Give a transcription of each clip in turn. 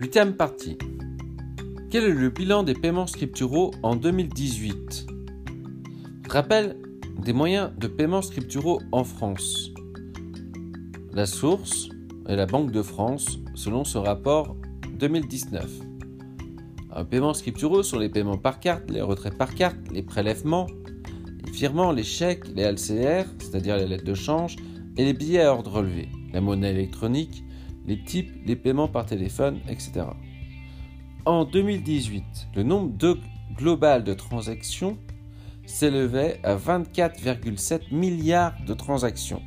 Huitième partie. Quel est le bilan des paiements scripturaux en 2018 Rappel des moyens de paiement scripturaux en France. La source est la Banque de France selon ce rapport 2019. Un paiement scripturaux sur les paiements par carte, les retraits par carte, les prélèvements, les virements, les chèques, les LCR, c'est-à-dire les lettres de change, et les billets à ordre relevé, la monnaie électronique, les types, les paiements par téléphone, etc. En 2018, le nombre global de transactions s'élevait à 24,7 milliards de transactions.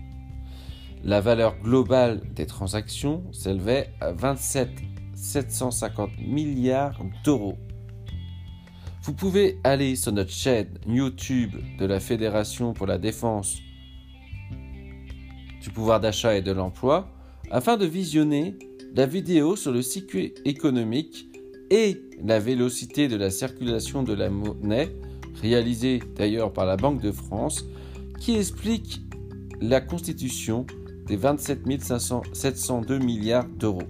La valeur globale des transactions s'élevait à 27 750 milliards d'euros. Vous pouvez aller sur notre chaîne YouTube de la Fédération pour la défense du pouvoir d'achat et de l'emploi afin de visionner la vidéo sur le cycle économique et la vélocité de la circulation de la monnaie, réalisée d'ailleurs par la Banque de France, qui explique la constitution des 27 702 milliards d'euros.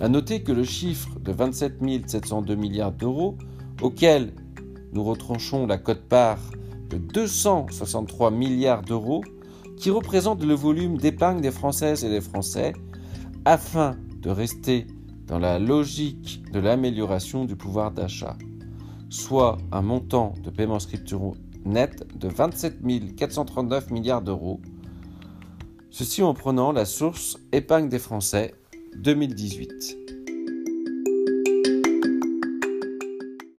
À noter que le chiffre de 27 702 milliards d'euros, auquel nous retranchons la cote-part de 263 milliards d'euros, qui représente le volume d'épargne des Françaises et des Français, afin de rester dans la logique de l'amélioration du pouvoir d'achat, soit un montant de paiement scripturaux net de 27 439 milliards d'euros, ceci en prenant la source épargne des Français 2018.